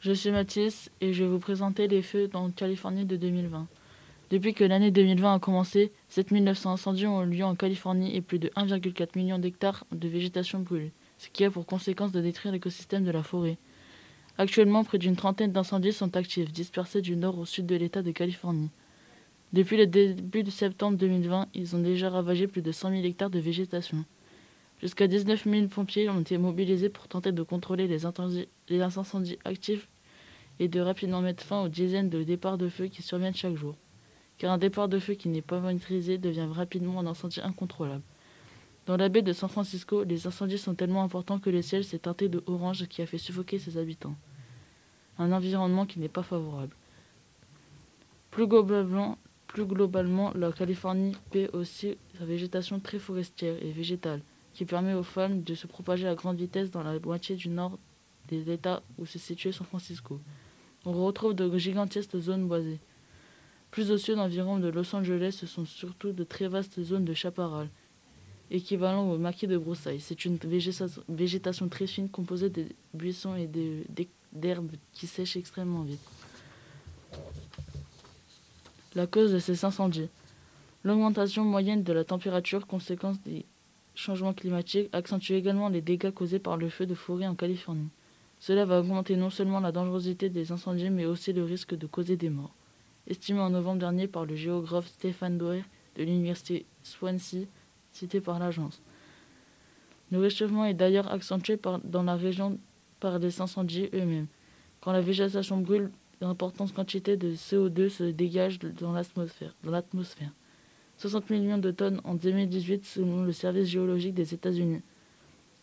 Je suis Mathis et je vais vous présenter les feux en Californie de 2020. Depuis que l'année 2020 a commencé, 7900 incendies ont eu lieu en Californie et plus de 1,4 million d'hectares de végétation brûlés, ce qui a pour conséquence de détruire l'écosystème de la forêt. Actuellement, près d'une trentaine d'incendies sont actifs, dispersés du nord au sud de l'État de Californie. Depuis le début de septembre 2020, ils ont déjà ravagé plus de 100 000 hectares de végétation. Jusqu'à 19 000 pompiers ont été mobilisés pour tenter de contrôler les incendies, actifs et de rapidement mettre fin aux dizaines de départs de feu qui surviennent chaque jour. Car un départ de feu qui n'est pas maîtrisé devient rapidement un incendie incontrôlable. Dans la baie de San Francisco, les incendies sont tellement importants que le ciel s'est teinté de orange qui a fait suffoquer ses habitants. Un environnement qui n'est pas favorable. Plus globalement, la Californie paie aussi sa végétation très forestière et végétale qui permet aux femmes de se propager à grande vitesse dans la moitié du nord des États où se situe San Francisco. On retrouve de gigantesques zones boisées. Plus au sud environ de Los Angeles, ce sont surtout de très vastes zones de chaparral, équivalent au maquis de broussailles. C'est une végétation très fine composée de buissons et d'herbes qui sèchent extrêmement vite. La cause de ces incendies. L'augmentation moyenne de la température, conséquence des changement climatique accentue également les dégâts causés par le feu de forêt en Californie. Cela va augmenter non seulement la dangerosité des incendies, mais aussi le risque de causer des morts. Estimé en novembre dernier par le géographe Stéphane Doer de l'université Swansea, cité par l'agence. Le réchauffement est d'ailleurs accentué dans la région par les incendies eux-mêmes. Quand la végétation brûle, d'importantes quantités de CO2 se dégagent dans l'atmosphère. 60 millions de tonnes en 2018 selon le service géologique des États-Unis.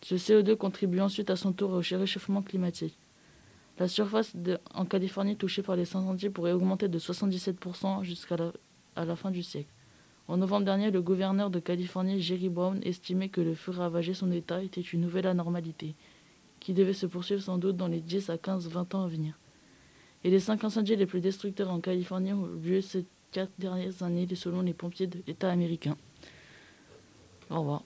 Ce CO2 contribue ensuite à son tour au réchauffement climatique. La surface en Californie touchée par les incendies pourrait augmenter de 77% jusqu'à la, fin du siècle. En novembre dernier, le gouverneur de Californie, Jerry Brown, estimait que le feu ravageait son État était une nouvelle anormalité, qui devait se poursuivre sans doute dans les 10 à 15-20 ans à venir. Et les cinq incendies les plus destructeurs en Californie ont lieu cette quatre dernières années selon les pompiers de l'État américain. Au revoir.